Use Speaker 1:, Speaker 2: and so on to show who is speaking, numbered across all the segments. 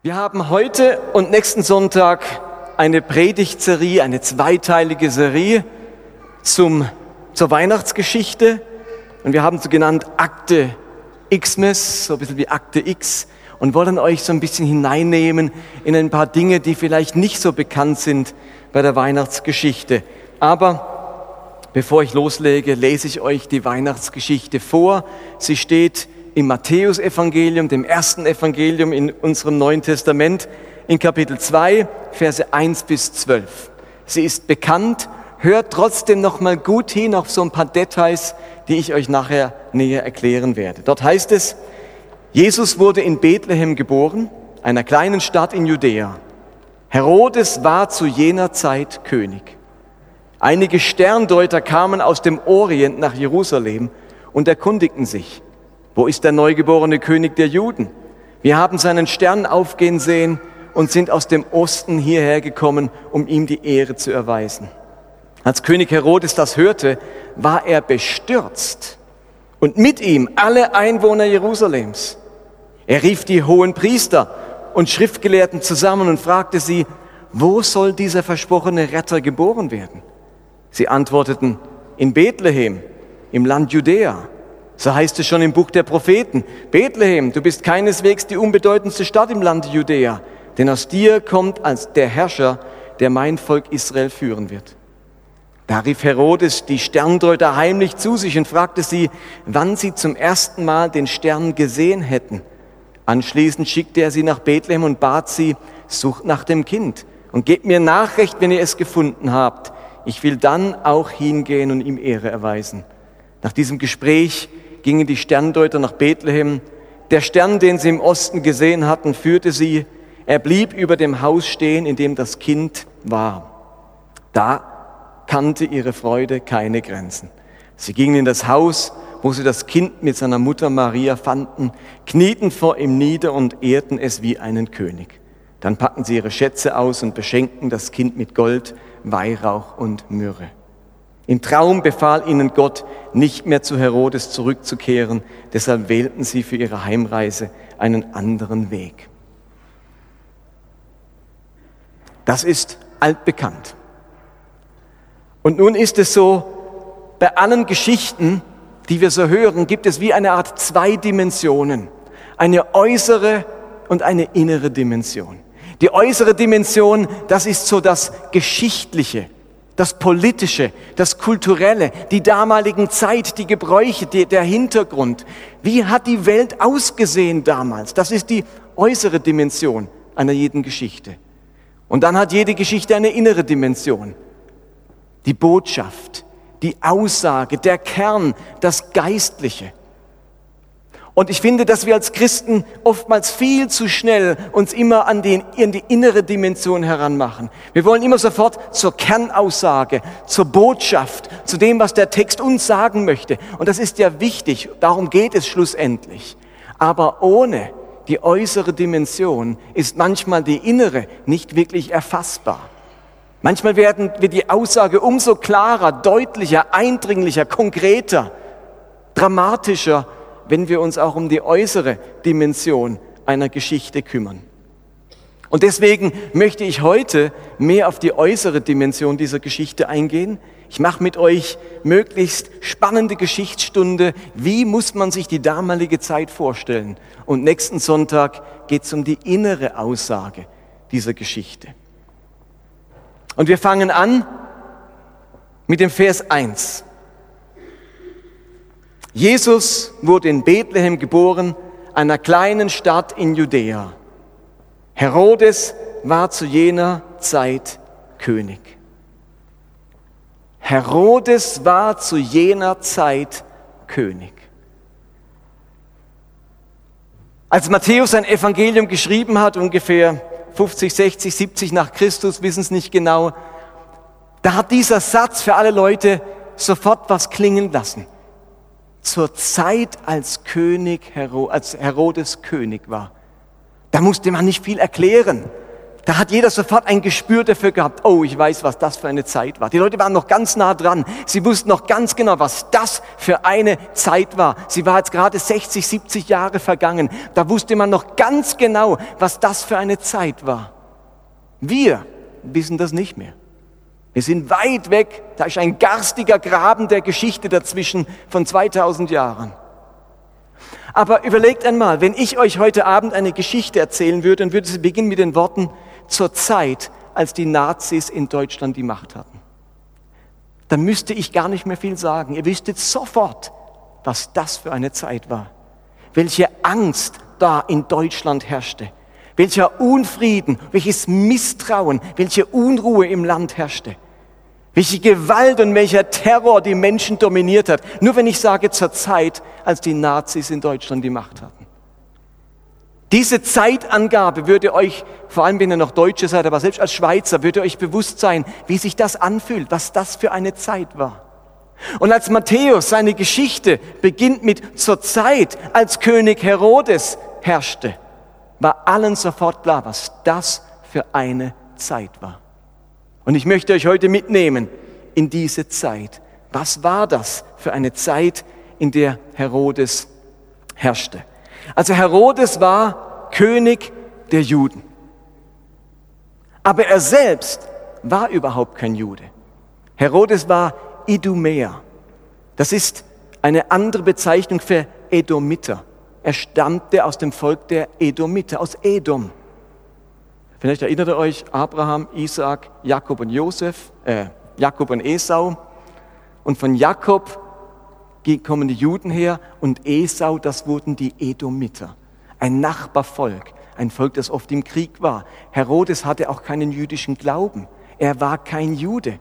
Speaker 1: Wir haben heute und nächsten Sonntag eine Predigtserie, eine zweiteilige Serie zum, zur Weihnachtsgeschichte. Und wir haben sie genannt Akte Xmas, so ein bisschen wie Akte X. Und wollen euch so ein bisschen hineinnehmen in ein paar Dinge, die vielleicht nicht so bekannt sind bei der Weihnachtsgeschichte. Aber bevor ich loslege, lese ich euch die Weihnachtsgeschichte vor. Sie steht im Matthäusevangelium, dem ersten Evangelium in unserem Neuen Testament, in Kapitel 2, Verse 1 bis 12. Sie ist bekannt, hört trotzdem noch mal gut hin auf so ein paar Details, die ich euch nachher näher erklären werde. Dort heißt es, Jesus wurde in Bethlehem geboren, einer kleinen Stadt in Judäa. Herodes war zu jener Zeit König. Einige Sterndeuter kamen aus dem Orient nach Jerusalem und erkundigten sich, wo ist der neugeborene König der Juden? Wir haben seinen Stern aufgehen sehen und sind aus dem Osten hierher gekommen, um ihm die Ehre zu erweisen. Als König Herodes das hörte, war er bestürzt und mit ihm alle Einwohner Jerusalems. Er rief die hohen Priester und Schriftgelehrten zusammen und fragte sie, wo soll dieser versprochene Retter geboren werden? Sie antworteten, in Bethlehem, im Land Judäa. So heißt es schon im Buch der Propheten. Bethlehem, du bist keineswegs die unbedeutendste Stadt im Lande Judäa, denn aus dir kommt als der Herrscher, der mein Volk Israel führen wird. Da rief Herodes die Sterndeuter heimlich zu sich und fragte sie, wann sie zum ersten Mal den Stern gesehen hätten. Anschließend schickte er sie nach Bethlehem und bat sie, sucht nach dem Kind und gebt mir Nachricht, wenn ihr es gefunden habt. Ich will dann auch hingehen und ihm Ehre erweisen. Nach diesem Gespräch gingen die Sterndeuter nach Bethlehem. Der Stern, den sie im Osten gesehen hatten, führte sie. Er blieb über dem Haus stehen, in dem das Kind war. Da kannte ihre Freude keine Grenzen. Sie gingen in das Haus, wo sie das Kind mit seiner Mutter Maria fanden, knieten vor ihm nieder und ehrten es wie einen König. Dann packten sie ihre Schätze aus und beschenkten das Kind mit Gold, Weihrauch und Myrrhe. Im Traum befahl ihnen Gott, nicht mehr zu Herodes zurückzukehren. Deshalb wählten sie für ihre Heimreise einen anderen Weg. Das ist altbekannt. Und nun ist es so, bei allen Geschichten, die wir so hören, gibt es wie eine Art zwei Dimensionen. Eine äußere und eine innere Dimension. Die äußere Dimension, das ist so das Geschichtliche, das Politische, das Kulturelle, die damaligen Zeit, die Gebräuche, die, der Hintergrund. Wie hat die Welt ausgesehen damals? Das ist die äußere Dimension einer jeden Geschichte. Und dann hat jede Geschichte eine innere Dimension. Die Botschaft, die Aussage, der Kern, das Geistliche. Und ich finde, dass wir als Christen oftmals viel zu schnell uns immer an, den, an die innere Dimension heranmachen. Wir wollen immer sofort zur Kernaussage, zur Botschaft, zu dem, was der Text uns sagen möchte. Und das ist ja wichtig, darum geht es schlussendlich. Aber ohne die äußere Dimension ist manchmal die innere nicht wirklich erfassbar. Manchmal werden, wird die Aussage umso klarer, deutlicher, eindringlicher, konkreter, dramatischer wenn wir uns auch um die äußere Dimension einer Geschichte kümmern. Und deswegen möchte ich heute mehr auf die äußere Dimension dieser Geschichte eingehen. Ich mache mit euch möglichst spannende Geschichtsstunde. Wie muss man sich die damalige Zeit vorstellen? Und nächsten Sonntag geht es um die innere Aussage dieser Geschichte. Und wir fangen an mit dem Vers 1. Jesus wurde in Bethlehem geboren, einer kleinen Stadt in Judäa. Herodes war zu jener Zeit König. Herodes war zu jener Zeit König. Als Matthäus sein Evangelium geschrieben hat, ungefähr 50, 60, 70 nach Christus, wissen es nicht genau, da hat dieser Satz für alle Leute sofort was klingen lassen zur Zeit, als König, als Herodes König war. Da musste man nicht viel erklären. Da hat jeder sofort ein Gespür dafür gehabt, oh, ich weiß, was das für eine Zeit war. Die Leute waren noch ganz nah dran. Sie wussten noch ganz genau, was das für eine Zeit war. Sie war jetzt gerade 60, 70 Jahre vergangen. Da wusste man noch ganz genau, was das für eine Zeit war. Wir wissen das nicht mehr. Wir sind weit weg. Da ist ein garstiger Graben der Geschichte dazwischen von 2000 Jahren. Aber überlegt einmal, wenn ich euch heute Abend eine Geschichte erzählen würde, dann würde sie beginnen mit den Worten, zur Zeit, als die Nazis in Deutschland die Macht hatten. Dann müsste ich gar nicht mehr viel sagen. Ihr wüsstet sofort, was das für eine Zeit war. Welche Angst da in Deutschland herrschte. Welcher Unfrieden, welches Misstrauen, welche Unruhe im Land herrschte. Welche Gewalt und welcher Terror die Menschen dominiert hat. Nur wenn ich sage zur Zeit, als die Nazis in Deutschland die Macht hatten. Diese Zeitangabe würde euch, vor allem wenn ihr noch Deutsche seid, aber selbst als Schweizer, würde euch bewusst sein, wie sich das anfühlt, was das für eine Zeit war. Und als Matthäus seine Geschichte beginnt mit zur Zeit, als König Herodes herrschte, war allen sofort klar, was das für eine Zeit war. Und ich möchte euch heute mitnehmen in diese Zeit. Was war das für eine Zeit, in der Herodes herrschte? Also Herodes war König der Juden. Aber er selbst war überhaupt kein Jude. Herodes war Idumäer. Das ist eine andere Bezeichnung für Edomiter. Er stammte aus dem Volk der Edomiter, aus Edom. Vielleicht erinnert ihr euch Abraham, Isaac, Jakob und Josef, äh, Jakob und Esau. Und von Jakob kommen die Juden her und Esau, das wurden die Edomiter, ein Nachbarvolk, ein Volk, das oft im Krieg war. Herodes hatte auch keinen jüdischen Glauben. Er war kein Jude.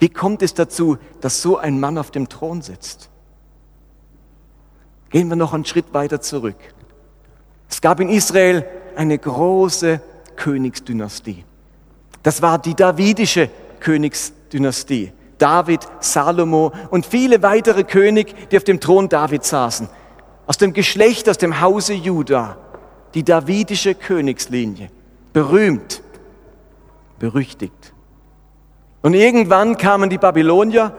Speaker 1: Wie kommt es dazu, dass so ein Mann auf dem Thron sitzt? Gehen wir noch einen Schritt weiter zurück. Es gab in Israel eine große Königsdynastie. Das war die davidische Königsdynastie. David, Salomo und viele weitere Könige, die auf dem Thron David saßen. Aus dem Geschlecht, aus dem Hause Juda. Die davidische Königslinie. Berühmt, berüchtigt. Und irgendwann kamen die Babylonier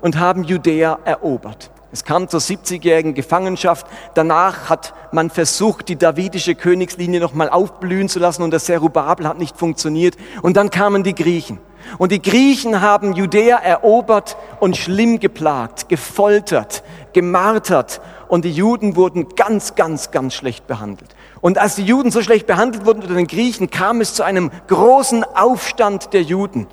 Speaker 1: und haben Judäa erobert. Es kam zur 70-jährigen Gefangenschaft. Danach hat man versucht, die davidische Königslinie nochmal aufblühen zu lassen und das Zerubabel hat nicht funktioniert. Und dann kamen die Griechen. Und die Griechen haben Judäa erobert und schlimm geplagt, gefoltert, gemartert. Und die Juden wurden ganz, ganz, ganz schlecht behandelt. Und als die Juden so schlecht behandelt wurden unter den Griechen, kam es zu einem großen Aufstand der Juden.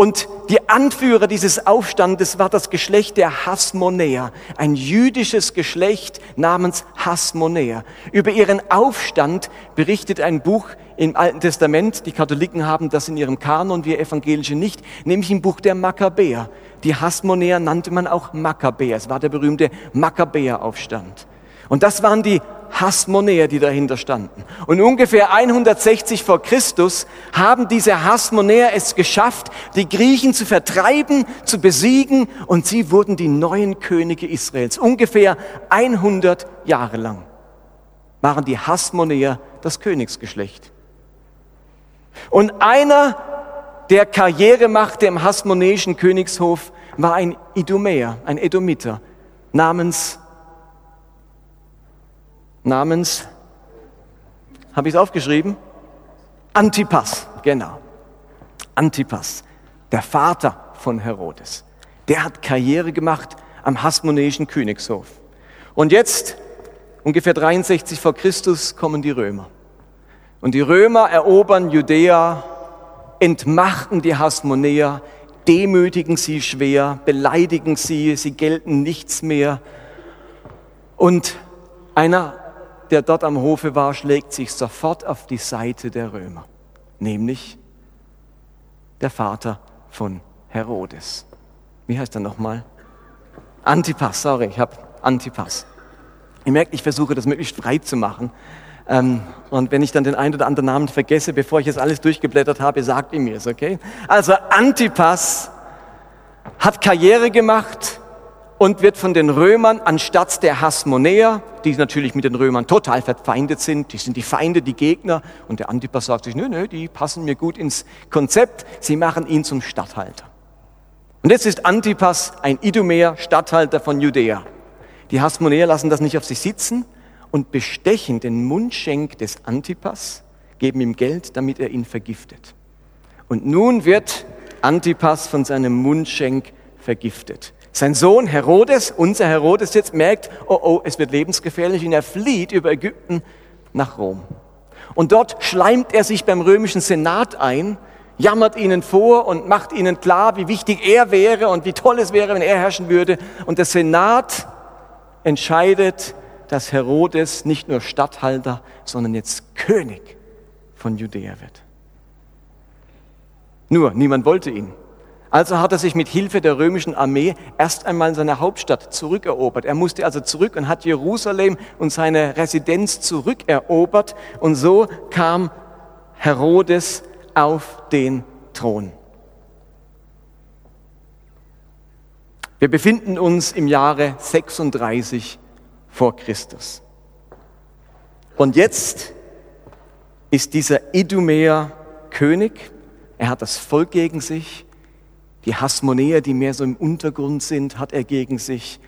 Speaker 1: Und die Anführer dieses Aufstandes war das Geschlecht der Hasmonäer, ein jüdisches Geschlecht namens Hasmonäer. Über ihren Aufstand berichtet ein Buch im Alten Testament. Die Katholiken haben das in ihrem Kanon, wir Evangelische nicht, nämlich im Buch der Makkabäer. Die Hasmonäer nannte man auch Makkabäer. Es war der berühmte Makkabäeraufstand. Und das waren die Hasmonäer, die dahinter standen. Und ungefähr 160 vor Christus haben diese Hasmonäer es geschafft, die Griechen zu vertreiben, zu besiegen und sie wurden die neuen Könige Israels. Ungefähr 100 Jahre lang waren die Hasmonäer das Königsgeschlecht. Und einer, der Karriere machte im hasmonäischen Königshof, war ein Idumäer, ein Edomiter namens namens, habe ich es aufgeschrieben? Antipas, genau. Antipas, der Vater von Herodes. Der hat Karriere gemacht am hasmonäischen Königshof. Und jetzt, ungefähr 63 vor Christus, kommen die Römer. Und die Römer erobern Judäa, entmachten die Hasmonäer, demütigen sie schwer, beleidigen sie, sie gelten nichts mehr. Und einer der dort am Hofe war, schlägt sich sofort auf die Seite der Römer, nämlich der Vater von Herodes. Wie heißt er nochmal? Antipas, sorry, ich habe Antipas. Ihr merkt, ich versuche das möglichst frei zu machen. Ähm, und wenn ich dann den einen oder anderen Namen vergesse, bevor ich jetzt alles durchgeblättert habe, sagt ihr mir es, okay? Also Antipas hat Karriere gemacht und wird von den Römern anstatt der Hasmonäer, die natürlich mit den Römern total verfeindet sind, die sind die Feinde, die Gegner, und der Antipas sagt sich, nö, nö, die passen mir gut ins Konzept, sie machen ihn zum Statthalter. Und jetzt ist Antipas ein Idumäer, Statthalter von Judäa. Die Hasmonäer lassen das nicht auf sich sitzen und bestechen den Mundschenk des Antipas, geben ihm Geld, damit er ihn vergiftet. Und nun wird Antipas von seinem Mundschenk vergiftet. Sein Sohn Herodes, unser Herodes jetzt merkt, oh oh, es wird lebensgefährlich und er flieht über Ägypten nach Rom. Und dort schleimt er sich beim römischen Senat ein, jammert ihnen vor und macht ihnen klar, wie wichtig er wäre und wie toll es wäre, wenn er herrschen würde. Und der Senat entscheidet, dass Herodes nicht nur Statthalter, sondern jetzt König von Judäa wird. Nur, niemand wollte ihn. Also hat er sich mit Hilfe der römischen Armee erst einmal in seine Hauptstadt zurückerobert. Er musste also zurück und hat Jerusalem und seine Residenz zurückerobert. Und so kam Herodes auf den Thron. Wir befinden uns im Jahre 36 vor Christus. Und jetzt ist dieser Idumäer König. Er hat das Volk gegen sich. Die Hasmonäer, die mehr so im Untergrund sind, hat er gegen sich.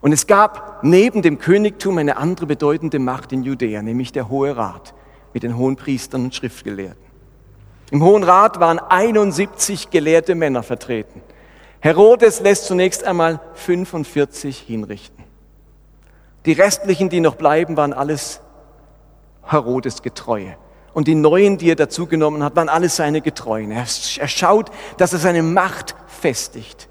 Speaker 1: Und es gab neben dem Königtum eine andere bedeutende Macht in Judäa, nämlich der Hohe Rat mit den hohen Priestern und Schriftgelehrten. Im Hohen Rat waren 71 gelehrte Männer vertreten. Herodes lässt zunächst einmal 45 hinrichten. Die restlichen, die noch bleiben, waren alles Herodes Getreue. Und die neuen, die er dazugenommen hat, waren alles seine Getreuen. Er, er schaut, dass er seine Macht festigt.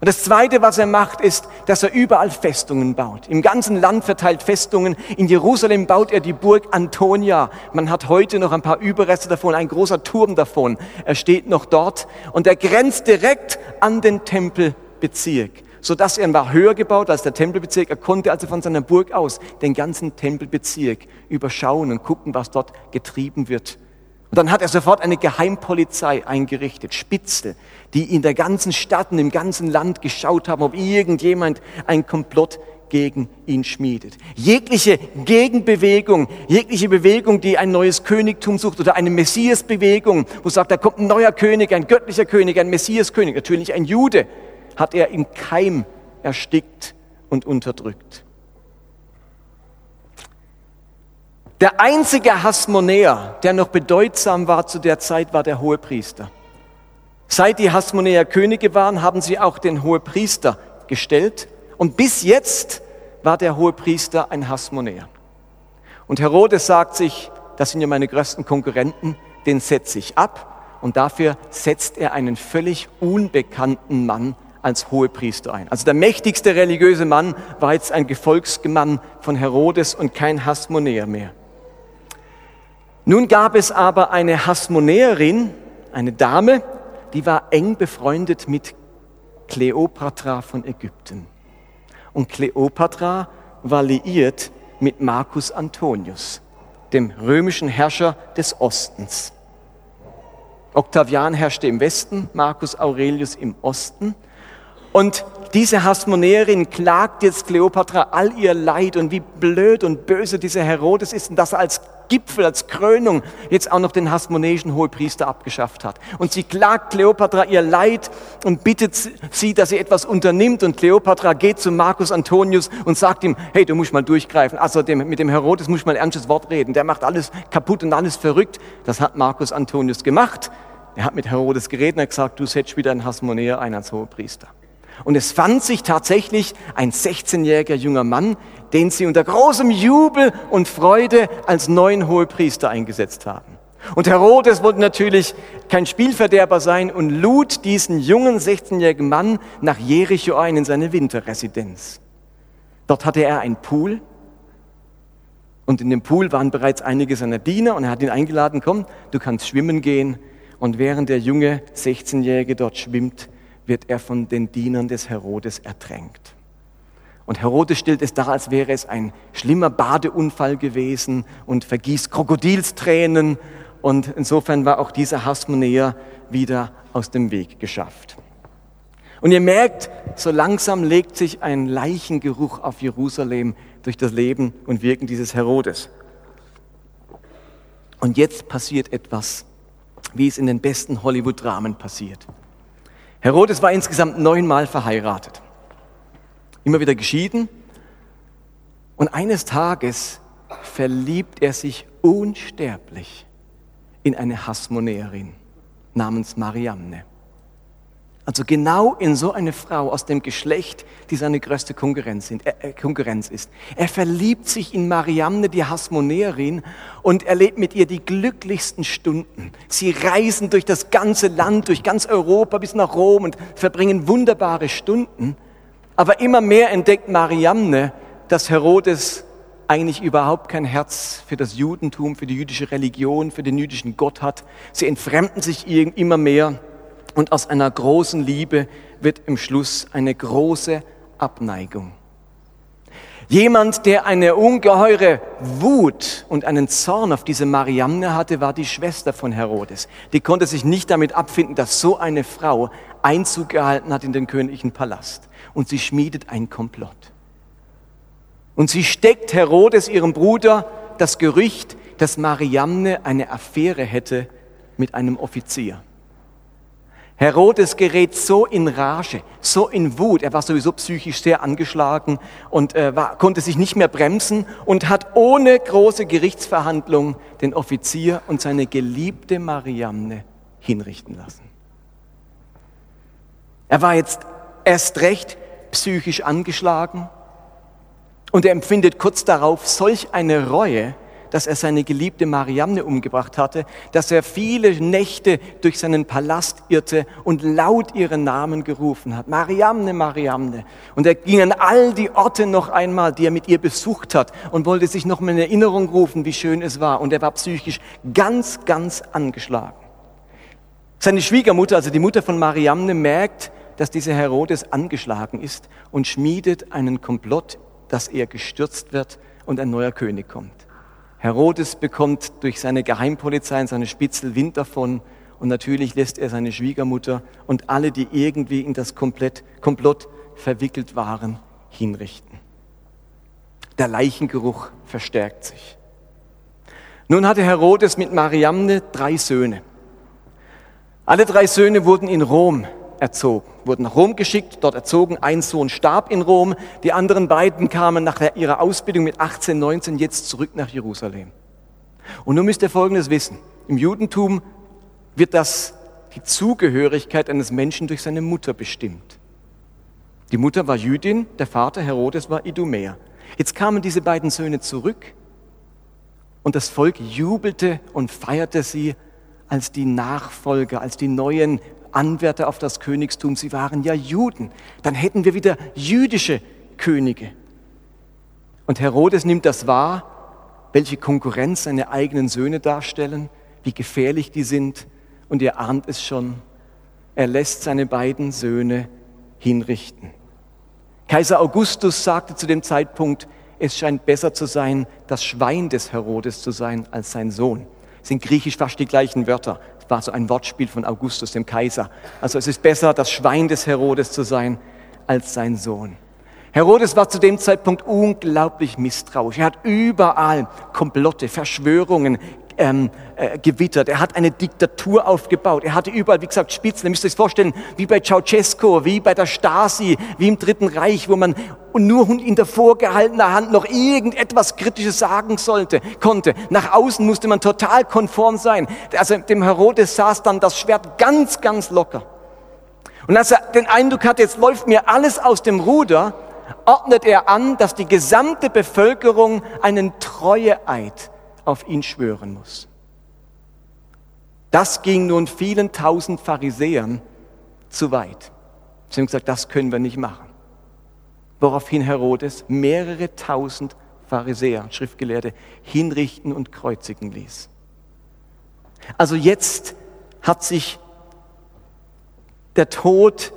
Speaker 1: Und das Zweite, was er macht, ist, dass er überall Festungen baut. Im ganzen Land verteilt Festungen. In Jerusalem baut er die Burg Antonia. Man hat heute noch ein paar Überreste davon, ein großer Turm davon. Er steht noch dort und er grenzt direkt an den Tempelbezirk sodass er war höher gebaut als der Tempelbezirk. Er konnte also von seiner Burg aus den ganzen Tempelbezirk überschauen und gucken, was dort getrieben wird. Und dann hat er sofort eine Geheimpolizei eingerichtet, Spitze, die in der ganzen Stadt und im ganzen Land geschaut haben, ob irgendjemand ein Komplott gegen ihn schmiedet. Jegliche Gegenbewegung, jegliche Bewegung, die ein neues Königtum sucht oder eine Messiasbewegung, wo sagt, da kommt ein neuer König, ein göttlicher König, ein Messiaskönig, natürlich ein Jude, hat er im Keim erstickt und unterdrückt. Der einzige Hasmonäer, der noch bedeutsam war zu der Zeit, war der Hohepriester. Seit die Hasmonäer Könige waren, haben sie auch den Hohepriester gestellt. Und bis jetzt war der Hohepriester ein Hasmonäer. Und Herodes sagt sich, das sind ja meine größten Konkurrenten, den setze ich ab. Und dafür setzt er einen völlig unbekannten Mann als Hohepriester ein. Also der mächtigste religiöse Mann war jetzt ein Gefolgsmann von Herodes und kein Hasmonäer mehr. Nun gab es aber eine Hasmonäerin, eine Dame, die war eng befreundet mit Kleopatra von Ägypten. Und Kleopatra war liiert mit Marcus Antonius, dem römischen Herrscher des Ostens. Octavian herrschte im Westen, Marcus Aurelius im Osten. Und diese Hasmonäerin klagt jetzt Kleopatra all ihr Leid und wie blöd und böse dieser Herodes ist und dass er als Gipfel, als Krönung jetzt auch noch den hasmonäischen Hohepriester abgeschafft hat. Und sie klagt Kleopatra ihr Leid und bittet sie, dass sie etwas unternimmt. Und Kleopatra geht zu Marcus Antonius und sagt ihm, hey, du musst mal durchgreifen. Also dem, mit dem Herodes musst du mal ein ernstes Wort reden. Der macht alles kaputt und alles verrückt. Das hat Marcus Antonius gemacht. Er hat mit Herodes geredet und hat gesagt, du setzt wieder einen Hasmonäer ein als Hohepriester. Und es fand sich tatsächlich ein 16-jähriger junger Mann, den sie unter großem Jubel und Freude als neuen Hohepriester eingesetzt haben. Und Herodes wollte natürlich kein Spielverderber sein und lud diesen jungen 16-jährigen Mann nach Jericho ein in seine Winterresidenz. Dort hatte er einen Pool und in dem Pool waren bereits einige seiner Diener und er hat ihn eingeladen, komm, du kannst schwimmen gehen. Und während der junge 16-Jährige dort schwimmt, wird er von den Dienern des Herodes ertränkt. Und Herodes stellt es dar, als wäre es ein schlimmer Badeunfall gewesen und vergießt Krokodilstränen. Und insofern war auch dieser Hasmonäer wieder aus dem Weg geschafft. Und ihr merkt, so langsam legt sich ein Leichengeruch auf Jerusalem durch das Leben und Wirken dieses Herodes. Und jetzt passiert etwas, wie es in den besten Hollywood-Dramen passiert. Herodes war insgesamt neunmal verheiratet, immer wieder geschieden. Und eines Tages verliebt er sich unsterblich in eine Hasmonäerin namens Mariamne. Also genau in so eine Frau aus dem Geschlecht, die seine größte Konkurrenz, sind, äh, äh, Konkurrenz ist. Er verliebt sich in Mariamne, die Hasmonäerin, und erlebt mit ihr die glücklichsten Stunden. Sie reisen durch das ganze Land, durch ganz Europa bis nach Rom und verbringen wunderbare Stunden. Aber immer mehr entdeckt Mariamne, dass Herodes eigentlich überhaupt kein Herz für das Judentum, für die jüdische Religion, für den jüdischen Gott hat. Sie entfremden sich immer mehr und aus einer großen Liebe wird im Schluss eine große Abneigung. Jemand, der eine ungeheure Wut und einen Zorn auf diese Mariamne hatte, war die Schwester von Herodes. Die konnte sich nicht damit abfinden, dass so eine Frau Einzug gehalten hat in den königlichen Palast. Und sie schmiedet ein Komplott. Und sie steckt Herodes, ihrem Bruder, das Gerücht, dass Mariamne eine Affäre hätte mit einem Offizier. Herodes gerät so in Rage, so in Wut, er war sowieso psychisch sehr angeschlagen und äh, war, konnte sich nicht mehr bremsen und hat ohne große Gerichtsverhandlung den Offizier und seine geliebte Mariamne hinrichten lassen. Er war jetzt erst recht psychisch angeschlagen und er empfindet kurz darauf solch eine Reue, dass er seine geliebte Mariamne umgebracht hatte, dass er viele Nächte durch seinen Palast irrte und laut ihren Namen gerufen hat. Mariamne, Mariamne. Und er ging an all die Orte noch einmal, die er mit ihr besucht hat und wollte sich noch mal in Erinnerung rufen, wie schön es war. Und er war psychisch ganz, ganz angeschlagen. Seine Schwiegermutter, also die Mutter von Mariamne, merkt, dass dieser Herodes angeschlagen ist und schmiedet einen Komplott, dass er gestürzt wird und ein neuer König kommt. Herodes bekommt durch seine Geheimpolizei und seine Spitzel Wind davon und natürlich lässt er seine Schwiegermutter und alle, die irgendwie in das Komplett, Komplott verwickelt waren, hinrichten. Der Leichengeruch verstärkt sich. Nun hatte Herodes mit Mariamne drei Söhne. Alle drei Söhne wurden in Rom erzogen, wurden nach Rom geschickt, dort erzogen. Ein Sohn starb in Rom, die anderen beiden kamen nach ihrer Ausbildung mit 18, 19 jetzt zurück nach Jerusalem. Und nun müsst ihr Folgendes wissen. Im Judentum wird das, die Zugehörigkeit eines Menschen durch seine Mutter bestimmt. Die Mutter war Jüdin, der Vater Herodes war Idumäer. Jetzt kamen diese beiden Söhne zurück und das Volk jubelte und feierte sie als die Nachfolger, als die neuen Anwärter auf das Königstum, sie waren ja Juden. Dann hätten wir wieder jüdische Könige. Und Herodes nimmt das wahr, welche Konkurrenz seine eigenen Söhne darstellen, wie gefährlich die sind. Und ihr ahnt es schon, er lässt seine beiden Söhne hinrichten. Kaiser Augustus sagte zu dem Zeitpunkt, es scheint besser zu sein, das Schwein des Herodes zu sein als sein Sohn. Das sind griechisch fast die gleichen Wörter war so ein Wortspiel von Augustus, dem Kaiser. Also es ist besser, das Schwein des Herodes zu sein, als sein Sohn. Herodes war zu dem Zeitpunkt unglaublich misstrauisch. Er hat überall Komplotte, Verschwörungen ähm, äh, gewittert. Er hat eine Diktatur aufgebaut. Er hatte überall, wie gesagt, Spitzen. Ihr müsst euch vorstellen, wie bei Ceausescu, wie bei der Stasi, wie im Dritten Reich, wo man nur in der vorgehaltener Hand noch irgendetwas Kritisches sagen sollte, konnte. Nach außen musste man total konform sein. Also dem Herodes saß dann das Schwert ganz, ganz locker. Und als er den Eindruck hat, jetzt läuft mir alles aus dem Ruder, ordnet er an, dass die gesamte Bevölkerung einen Treueeid auf ihn schwören muss. Das ging nun vielen tausend Pharisäern zu weit. Sie haben gesagt, das können wir nicht machen. Woraufhin Herodes mehrere tausend Pharisäer, Schriftgelehrte, hinrichten und kreuzigen ließ. Also jetzt hat sich der Tod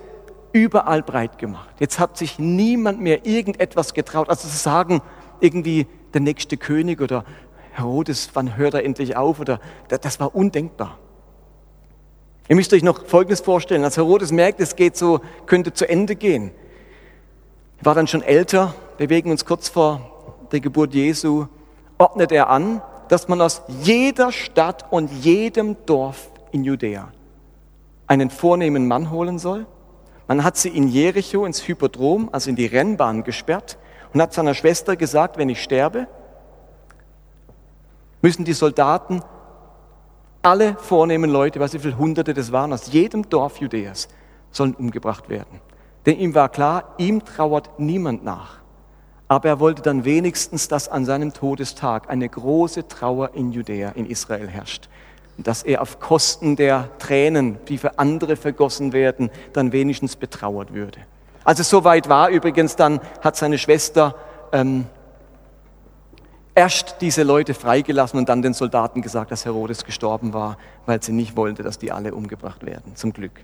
Speaker 1: überall breit gemacht. Jetzt hat sich niemand mehr irgendetwas getraut, also zu sagen, irgendwie der nächste König oder Herodes, wann hört er endlich auf? Oder das war undenkbar. Ihr müsst euch noch Folgendes vorstellen. Als Herodes merkt, es geht so, könnte zu Ende gehen, war dann schon älter, bewegen uns kurz vor der Geburt Jesu, ordnet er an, dass man aus jeder Stadt und jedem Dorf in Judäa einen vornehmen Mann holen soll. Man hat sie in Jericho ins Hypodrom, also in die Rennbahn gesperrt und hat seiner Schwester gesagt, wenn ich sterbe, müssen die Soldaten alle vornehmen Leute, was wie viele Hunderte das waren, aus jedem Dorf Judäas, sollen umgebracht werden. Denn ihm war klar, ihm trauert niemand nach. Aber er wollte dann wenigstens, dass an seinem Todestag eine große Trauer in Judäa, in Israel herrscht. Dass er auf Kosten der Tränen, die für andere vergossen werden, dann wenigstens betrauert würde. Als es soweit war, übrigens, dann hat seine Schwester ähm, erst diese Leute freigelassen und dann den Soldaten gesagt, dass Herodes gestorben war, weil sie nicht wollte, dass die alle umgebracht werden. Zum Glück.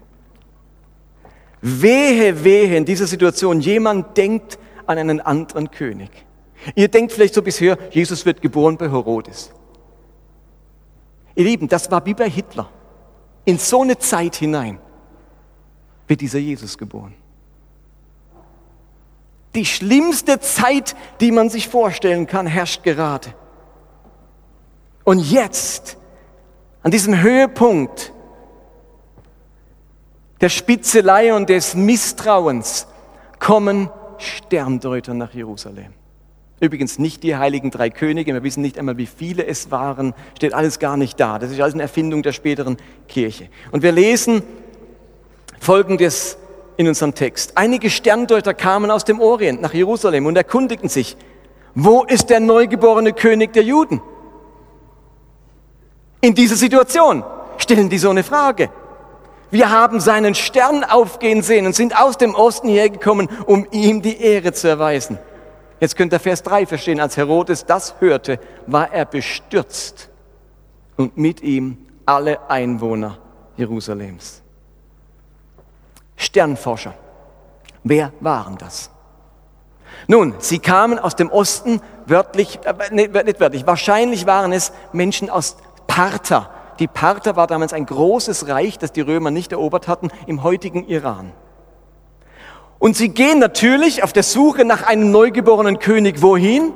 Speaker 1: Wehe, wehe in dieser Situation. Jemand denkt an einen anderen König. Ihr denkt vielleicht so bisher, Jesus wird geboren bei Herodes. Ihr Lieben, das war wie bei Hitler. In so eine Zeit hinein wird dieser Jesus geboren. Die schlimmste Zeit, die man sich vorstellen kann, herrscht gerade. Und jetzt, an diesem Höhepunkt der Spitzelei und des Misstrauens, kommen Sterndeuter nach Jerusalem. Übrigens nicht die heiligen drei Könige, wir wissen nicht einmal, wie viele es waren, steht alles gar nicht da. Das ist alles eine Erfindung der späteren Kirche. Und wir lesen Folgendes in unserem Text. Einige Sterndeuter kamen aus dem Orient nach Jerusalem und erkundigten sich, wo ist der neugeborene König der Juden? In dieser Situation stellen die so eine Frage. Wir haben seinen Stern aufgehen sehen und sind aus dem Osten hergekommen, um ihm die Ehre zu erweisen. Jetzt könnt ihr Vers 3 verstehen. Als Herodes das hörte, war er bestürzt und mit ihm alle Einwohner Jerusalems. Sternforscher. Wer waren das? Nun, sie kamen aus dem Osten, wörtlich, äh, nicht wörtlich, wahrscheinlich waren es Menschen aus Parther. Die Parther war damals ein großes Reich, das die Römer nicht erobert hatten, im heutigen Iran. Und sie gehen natürlich auf der Suche nach einem neugeborenen König wohin?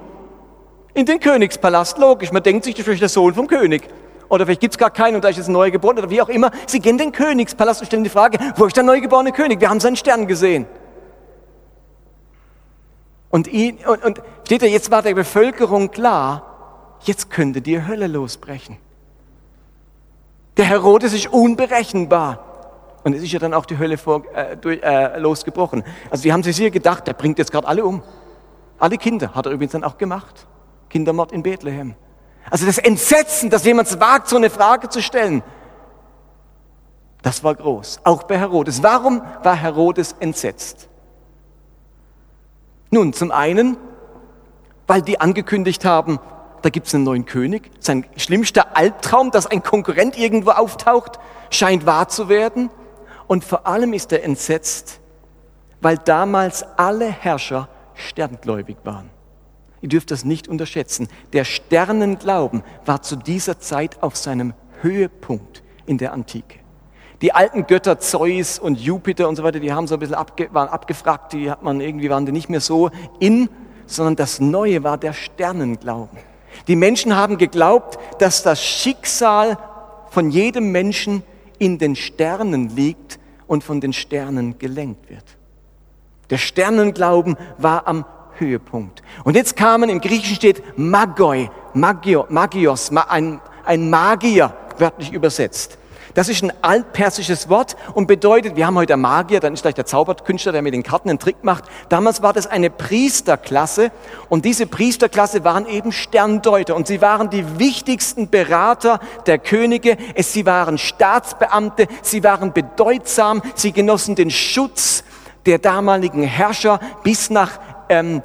Speaker 1: In den Königspalast, logisch. Man denkt sich, das ist der Sohn vom König. Oder vielleicht gibt es gar keinen und da ist jetzt ein neuer oder wie auch immer. Sie gehen in den Königspalast und stellen die Frage, wo ist der neugeborene König? Wir haben seinen Stern gesehen. Und, ihn, und, und steht da, jetzt war der Bevölkerung klar, jetzt könnte die Hölle losbrechen. Der Herodes ist unberechenbar. Und es ist ja dann auch die Hölle vor, äh, durch, äh, losgebrochen. Also die haben sich hier gedacht, der bringt jetzt gerade alle um. Alle Kinder hat er übrigens dann auch gemacht. Kindermord in Bethlehem. Also das Entsetzen, dass jemand wagt, so eine Frage zu stellen, das war groß. Auch bei Herodes. Warum war Herodes entsetzt? Nun, zum einen, weil die angekündigt haben, da gibt es einen neuen König. Sein schlimmster Albtraum, dass ein Konkurrent irgendwo auftaucht, scheint wahr zu werden. Und vor allem ist er entsetzt, weil damals alle Herrscher sterngläubig waren. Ihr dürft das nicht unterschätzen. Der Sternenglauben war zu dieser Zeit auf seinem Höhepunkt in der Antike. Die alten Götter Zeus und Jupiter und so weiter, die haben so ein bisschen abge, waren abgefragt, die hat man irgendwie waren die nicht mehr so in, sondern das Neue war der Sternenglauben. Die Menschen haben geglaubt, dass das Schicksal von jedem Menschen in den Sternen liegt und von den Sternen gelenkt wird. Der Sternenglauben war am Höhepunkt. Und jetzt kamen, im Griechischen steht Magoi, Magio, Magios, ein, ein Magier, wörtlich übersetzt. Das ist ein altpersisches Wort und bedeutet, wir haben heute Magier, dann ist gleich der Zauberkünstler, der mit den Karten einen Trick macht. Damals war das eine Priesterklasse und diese Priesterklasse waren eben Sterndeuter und sie waren die wichtigsten Berater der Könige. Es, sie waren Staatsbeamte, sie waren bedeutsam, sie genossen den Schutz der damaligen Herrscher bis nach ähm,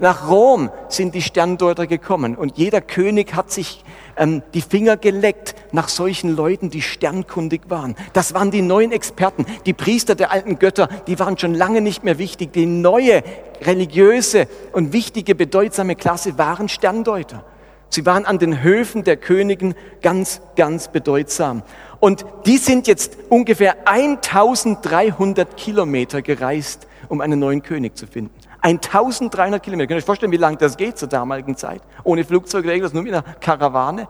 Speaker 1: nach Rom sind die Sterndeuter gekommen und jeder König hat sich ähm, die Finger geleckt nach solchen Leuten, die sternkundig waren. Das waren die neuen Experten, die Priester der alten Götter, die waren schon lange nicht mehr wichtig. Die neue religiöse und wichtige, bedeutsame Klasse waren Sterndeuter. Sie waren an den Höfen der Königen ganz, ganz bedeutsam. Und die sind jetzt ungefähr 1300 Kilometer gereist, um einen neuen König zu finden. 1300 Kilometer. Könnt ihr euch vorstellen, wie lange das geht zur damaligen Zeit? Ohne Flugzeug oder irgendwas, nur mit einer Karawane.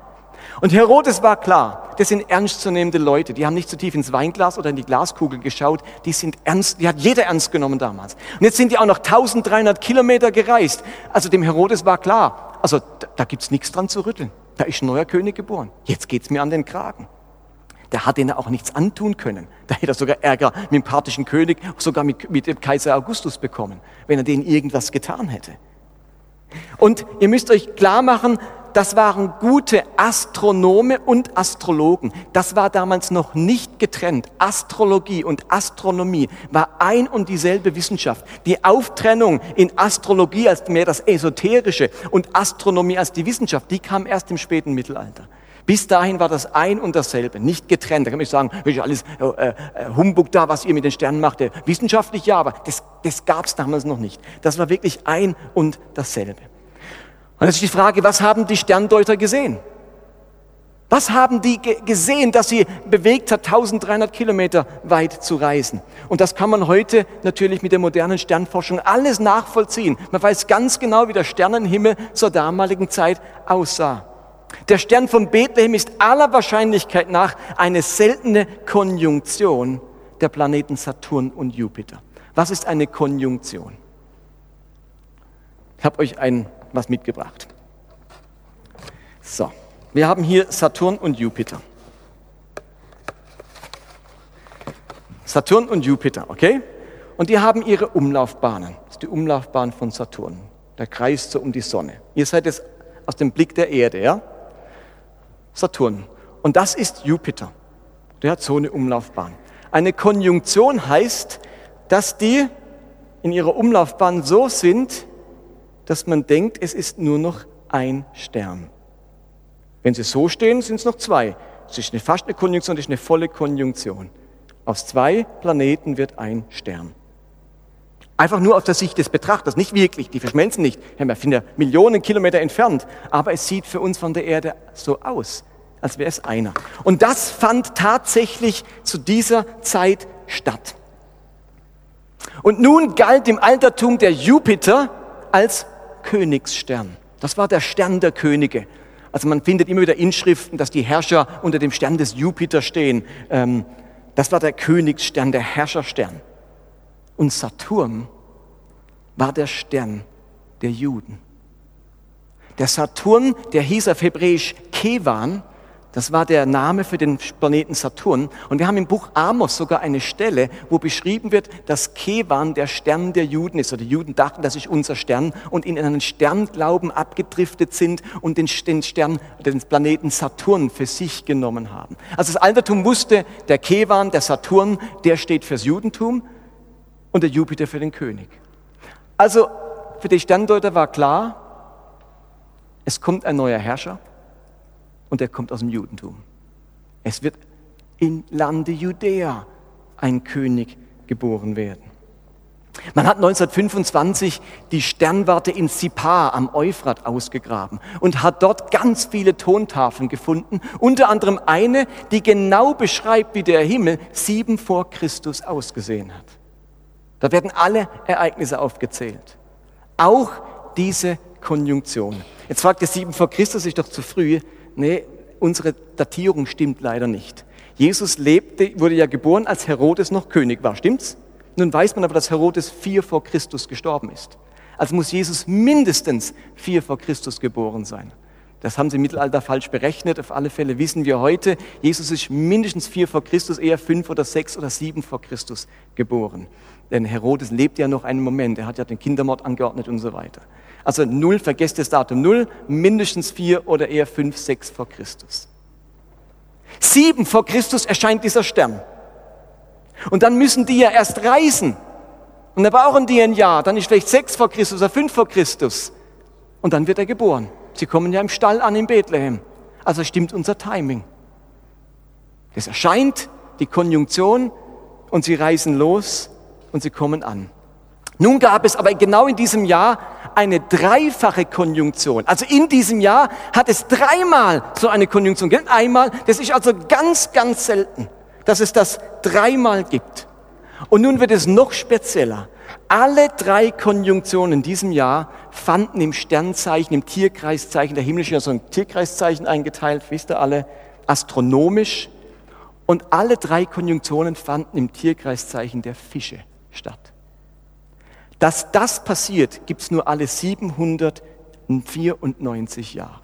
Speaker 1: Und Herodes war klar, das sind ernstzunehmende Leute, die haben nicht zu tief ins Weinglas oder in die Glaskugel geschaut, die sind ernst, die hat jeder ernst genommen damals. Und jetzt sind die auch noch 1300 Kilometer gereist. Also dem Herodes war klar, also da, da gibt's nichts dran zu rütteln. Da ist ein neuer König geboren. Jetzt geht's mir an den Kragen. Der hat ihnen auch nichts antun können. Da hätte er sogar Ärger mit dem parthischen König, sogar mit, mit dem Kaiser Augustus bekommen, wenn er denen irgendwas getan hätte. Und ihr müsst euch klar machen, das waren gute Astronome und Astrologen. Das war damals noch nicht getrennt. Astrologie und Astronomie war ein und dieselbe Wissenschaft. Die Auftrennung in Astrologie als mehr das Esoterische und Astronomie als die Wissenschaft, die kam erst im späten Mittelalter. Bis dahin war das ein und dasselbe, nicht getrennt. Da kann man nicht sagen, ist alles äh, äh, Humbug da, was ihr mit den Sternen macht. Wissenschaftlich ja, aber das, das gab es damals noch nicht. Das war wirklich ein und dasselbe. Und jetzt ist die Frage, was haben die Sterndeuter gesehen? Was haben die gesehen, dass sie bewegt hat, 1300 Kilometer weit zu reisen? Und das kann man heute natürlich mit der modernen Sternforschung alles nachvollziehen. Man weiß ganz genau, wie der Sternenhimmel zur damaligen Zeit aussah. Der Stern von Bethlehem ist aller Wahrscheinlichkeit nach eine seltene Konjunktion der Planeten Saturn und Jupiter. Was ist eine Konjunktion? Ich habe euch ein was mitgebracht. So, wir haben hier Saturn und Jupiter. Saturn und Jupiter, okay? Und die haben ihre Umlaufbahnen. Das ist die Umlaufbahn von Saturn. Der kreist so um die Sonne. Ihr seid jetzt aus dem Blick der Erde, ja? Saturn. Und das ist Jupiter. Der hat so eine Umlaufbahn. Eine Konjunktion heißt, dass die in ihrer Umlaufbahn so sind, dass man denkt, es ist nur noch ein Stern. Wenn sie so stehen, sind es noch zwei. Es ist eine, fast eine Konjunktion, es ist eine volle Konjunktion. Aus zwei Planeten wird ein Stern. Einfach nur aus der Sicht des Betrachters, nicht wirklich, die verschmelzen nicht. Wir sind ja Millionen Kilometer entfernt, aber es sieht für uns von der Erde so aus, als wäre es einer. Und das fand tatsächlich zu dieser Zeit statt. Und nun galt im Altertum der Jupiter als Königsstern. Das war der Stern der Könige. Also man findet immer wieder Inschriften, dass die Herrscher unter dem Stern des Jupiter stehen. Ähm, das war der Königsstern, der Herrscherstern. Und Saturn war der Stern der Juden. Der Saturn, der hieß auf Hebräisch Kevan, das war der Name für den Planeten Saturn. Und wir haben im Buch Amos sogar eine Stelle, wo beschrieben wird, dass Kevan der Stern der Juden ist. Oder die Juden dachten, das ist unser Stern und in einen Sternglauben abgedriftet sind und den, den Stern, den Planeten Saturn für sich genommen haben. Also das Altertum wusste, der Kevan, der Saturn, der steht fürs Judentum und der Jupiter für den König. Also für die Sterndeuter war klar, es kommt ein neuer Herrscher und er kommt aus dem Judentum. Es wird im Lande Judäa ein König geboren werden. Man hat 1925 die Sternwarte in Sipar am Euphrat ausgegraben und hat dort ganz viele Tontafeln gefunden, unter anderem eine, die genau beschreibt, wie der Himmel sieben vor Christus ausgesehen hat. Da werden alle Ereignisse aufgezählt. Auch diese Konjunktion. Jetzt fragt ihr sieben vor Christus, ist doch zu früh nee, unsere Datierung stimmt leider nicht. Jesus lebte, wurde ja geboren, als Herodes noch König war, stimmt's? Nun weiß man aber, dass Herodes vier vor Christus gestorben ist. Also muss Jesus mindestens vier vor Christus geboren sein. Das haben sie im Mittelalter falsch berechnet. Auf alle Fälle wissen wir heute, Jesus ist mindestens vier vor Christus, eher fünf oder sechs oder sieben vor Christus geboren. Denn Herodes lebt ja noch einen Moment. Er hat ja den Kindermord angeordnet und so weiter. Also null, vergesst das Datum null, mindestens vier oder eher fünf, sechs vor Christus. Sieben vor Christus erscheint dieser Stern. Und dann müssen die ja erst reisen. Und dann brauchen die ein Jahr. Dann ist vielleicht sechs vor Christus oder fünf vor Christus. Und dann wird er geboren. Sie kommen ja im Stall an in Bethlehem. Also stimmt unser Timing. Es erscheint die Konjunktion und sie reisen los und sie kommen an. Nun gab es aber genau in diesem Jahr eine dreifache Konjunktion. Also in diesem Jahr hat es dreimal so eine Konjunktion gegeben. Einmal, das ist also ganz, ganz selten, dass es das dreimal gibt. Und nun wird es noch spezieller. Alle drei Konjunktionen in diesem Jahr fanden im Sternzeichen, im Tierkreiszeichen, der himmlische so ein Tierkreiszeichen eingeteilt, wisst ihr alle, astronomisch. Und alle drei Konjunktionen fanden im Tierkreiszeichen der Fische statt. Dass das passiert, gibt es nur alle 794 Jahre.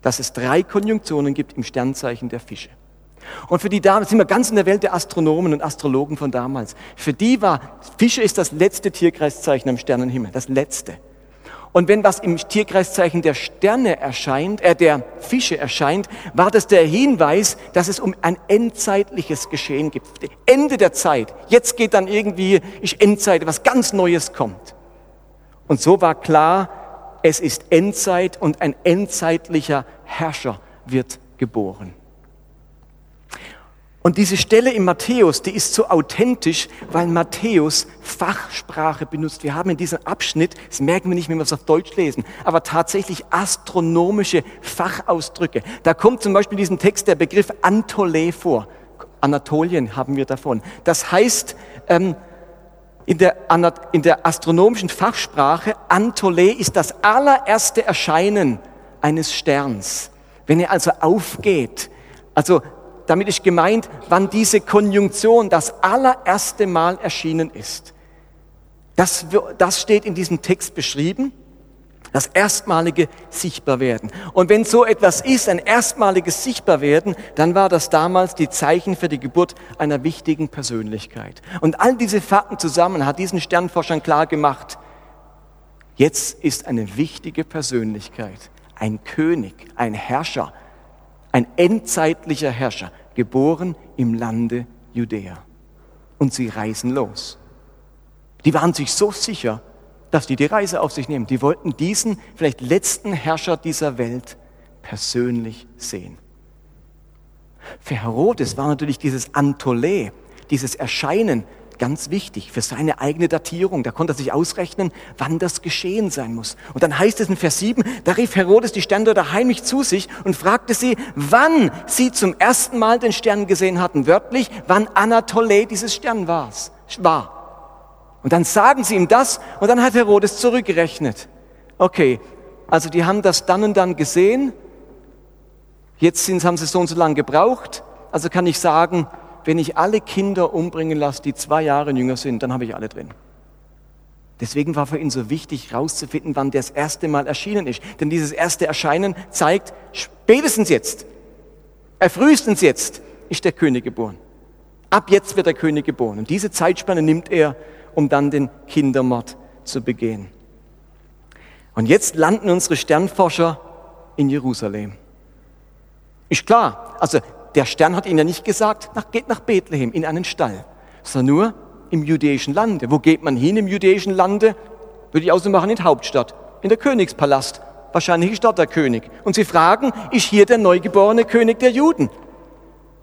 Speaker 1: Dass es drei Konjunktionen gibt im Sternzeichen der Fische. Und für die damals, sind wir ganz in der Welt der Astronomen und Astrologen von damals. Für die war, Fische ist das letzte Tierkreiszeichen am Sternenhimmel, das letzte. Und wenn was im Tierkreiszeichen der Sterne erscheint, äh, der Fische erscheint, war das der Hinweis, dass es um ein endzeitliches Geschehen gibt. Ende der Zeit. Jetzt geht dann irgendwie, ist Endzeit, was ganz Neues kommt. Und so war klar, es ist Endzeit und ein endzeitlicher Herrscher wird geboren. Und diese Stelle in Matthäus, die ist so authentisch, weil Matthäus Fachsprache benutzt. Wir haben in diesem Abschnitt, das merken wir nicht, wenn wir es auf Deutsch lesen, aber tatsächlich astronomische Fachausdrücke. Da kommt zum Beispiel in diesem Text der Begriff Antole vor. Anatolien haben wir davon. Das heißt, ähm, in der, in der astronomischen Fachsprache, Antole ist das allererste Erscheinen eines Sterns. Wenn er also aufgeht, also damit ist gemeint, wann diese Konjunktion das allererste Mal erschienen ist. Das, das steht in diesem Text beschrieben. Das erstmalige Sichtbarwerden. Und wenn so etwas ist, ein erstmaliges Sichtbarwerden, dann war das damals die Zeichen für die Geburt einer wichtigen Persönlichkeit. Und all diese Fakten zusammen hat diesen Sternforschern klar gemacht, jetzt ist eine wichtige Persönlichkeit, ein König, ein Herrscher, ein endzeitlicher Herrscher, geboren im Lande Judäa. Und sie reisen los. Die waren sich so sicher, dass die die Reise auf sich nehmen. Die wollten diesen vielleicht letzten Herrscher dieser Welt persönlich sehen. Für Herodes war natürlich dieses Antole, dieses Erscheinen ganz wichtig für seine eigene Datierung. Da konnte er sich ausrechnen, wann das geschehen sein muss. Und dann heißt es in Vers 7, da rief Herodes die Sterndeuter heimlich zu sich und fragte sie, wann sie zum ersten Mal den Stern gesehen hatten. Wörtlich, wann Anatole dieses Stern war. Und dann sagen sie ihm das und dann hat Herodes zurückgerechnet. Okay, also die haben das dann und dann gesehen. Jetzt haben sie so und so lange gebraucht. Also kann ich sagen, wenn ich alle Kinder umbringen lasse, die zwei Jahre jünger sind, dann habe ich alle drin. Deswegen war für ihn so wichtig, herauszufinden, wann das erste Mal erschienen ist. Denn dieses erste Erscheinen zeigt, spätestens jetzt, äh, frühestens jetzt ist der König geboren. Ab jetzt wird der König geboren. Und diese Zeitspanne nimmt er, um dann den Kindermord zu begehen. Und jetzt landen unsere Sternforscher in Jerusalem. Ist klar, also der Stern hat ihnen ja nicht gesagt, nach, geht nach Bethlehem in einen Stall, sondern nur im jüdischen Lande. Wo geht man hin im jüdischen Lande? Würde ich ausmachen in die Hauptstadt, in der Königspalast. Wahrscheinlich ist dort der König. Und sie fragen, ist hier der neugeborene König der Juden?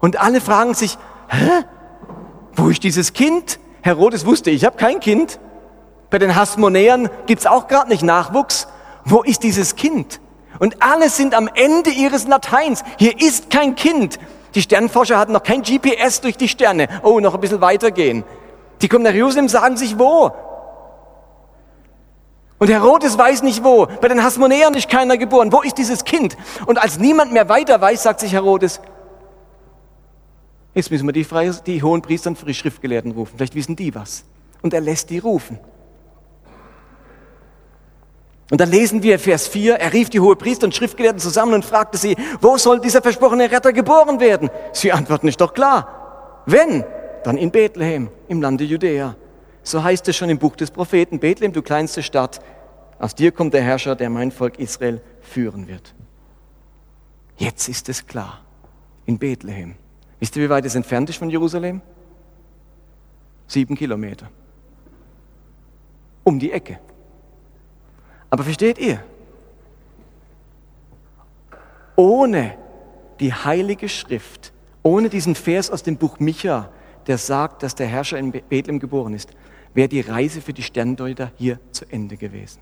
Speaker 1: Und alle fragen sich, hä? Wo ist dieses Kind? Herodes wusste, ich habe kein Kind. Bei den Hasmonäern gibt's auch gerade nicht Nachwuchs. Wo ist dieses Kind? Und alle sind am Ende ihres Lateins. Hier ist kein Kind. Die Sternforscher hatten noch kein GPS durch die Sterne. Oh, noch ein bisschen weitergehen. Die kommen nach Jerusalem, sagen sich wo. Und Herodes weiß nicht wo. Bei den Hasmonäern ist keiner geboren. Wo ist dieses Kind? Und als niemand mehr weiter weiß, sagt sich Herodes, jetzt müssen wir die, Freie, die hohen Priester und Schriftgelehrten rufen. Vielleicht wissen die was. Und er lässt die rufen. Und dann lesen wir Vers 4, er rief die hohe Priester und Schriftgelehrten zusammen und fragte sie, wo soll dieser versprochene Retter geboren werden? Sie antworten, ist doch klar. Wenn, dann in Bethlehem, im Lande Judäa. So heißt es schon im Buch des Propheten, Bethlehem, du kleinste Stadt, aus dir kommt der Herrscher, der mein Volk Israel führen wird. Jetzt ist es klar, in Bethlehem. Wisst ihr, wie weit es entfernt ist von Jerusalem? Sieben Kilometer. Um die Ecke. Aber versteht ihr? Ohne die Heilige Schrift, ohne diesen Vers aus dem Buch Micha, der sagt, dass der Herrscher in Bethlehem geboren ist, wäre die Reise für die Sterndeuter hier zu Ende gewesen.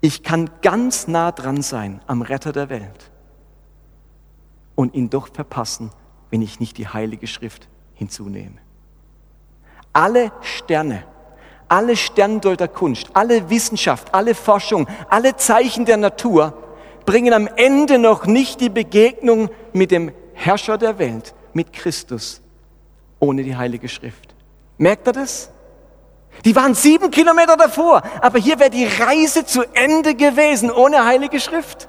Speaker 1: Ich kann ganz nah dran sein am Retter der Welt und ihn doch verpassen, wenn ich nicht die Heilige Schrift hinzunehme. Alle Sterne, alle Sterndeuterkunst, alle Wissenschaft, alle Forschung, alle Zeichen der Natur bringen am Ende noch nicht die Begegnung mit dem Herrscher der Welt, mit Christus, ohne die Heilige Schrift. Merkt ihr das? Die waren sieben Kilometer davor, aber hier wäre die Reise zu Ende gewesen ohne Heilige Schrift.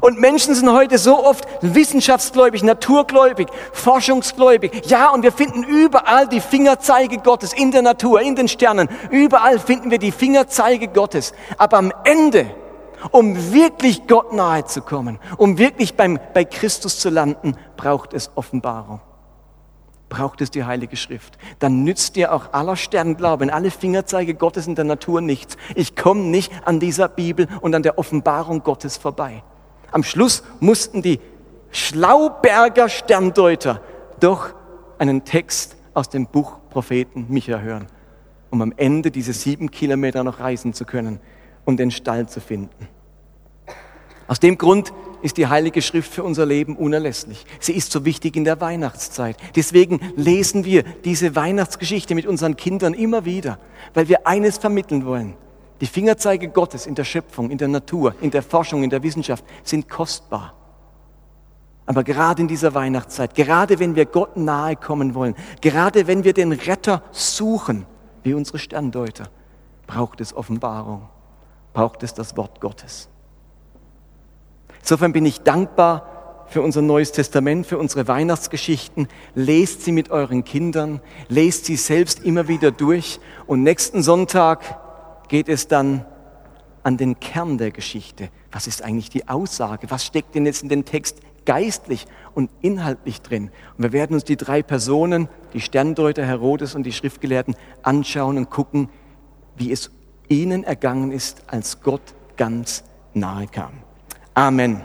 Speaker 1: Und Menschen sind heute so oft wissenschaftsgläubig, naturgläubig, forschungsgläubig. Ja, und wir finden überall die Fingerzeige Gottes in der Natur, in den Sternen. Überall finden wir die Fingerzeige Gottes. Aber am Ende, um wirklich Gott nahe zu kommen, um wirklich beim, bei Christus zu landen, braucht es Offenbarung. Braucht es die Heilige Schrift. Dann nützt dir auch aller Sternglauben, alle Fingerzeige Gottes in der Natur nichts. Ich komme nicht an dieser Bibel und an der Offenbarung Gottes vorbei. Am Schluss mussten die Schlauberger Sterndeuter doch einen Text aus dem Buch Propheten Micha hören, um am Ende diese sieben Kilometer noch reisen zu können und den Stall zu finden. Aus dem Grund ist die Heilige Schrift für unser Leben unerlässlich. Sie ist so wichtig in der Weihnachtszeit. Deswegen lesen wir diese Weihnachtsgeschichte mit unseren Kindern immer wieder, weil wir eines vermitteln wollen. Die Fingerzeige Gottes in der Schöpfung, in der Natur, in der Forschung, in der Wissenschaft sind kostbar. Aber gerade in dieser Weihnachtszeit, gerade wenn wir Gott nahe kommen wollen, gerade wenn wir den Retter suchen, wie unsere Sterndeuter, braucht es Offenbarung, braucht es das Wort Gottes. Insofern bin ich dankbar für unser Neues Testament, für unsere Weihnachtsgeschichten. Lest sie mit euren Kindern, lest sie selbst immer wieder durch und nächsten Sonntag geht es dann an den Kern der Geschichte. Was ist eigentlich die Aussage? Was steckt denn jetzt in den Text geistlich und inhaltlich drin? Und wir werden uns die drei Personen, die Sterndeuter, Herodes und die Schriftgelehrten, anschauen und gucken, wie es ihnen ergangen ist, als Gott ganz nahe kam. Amen.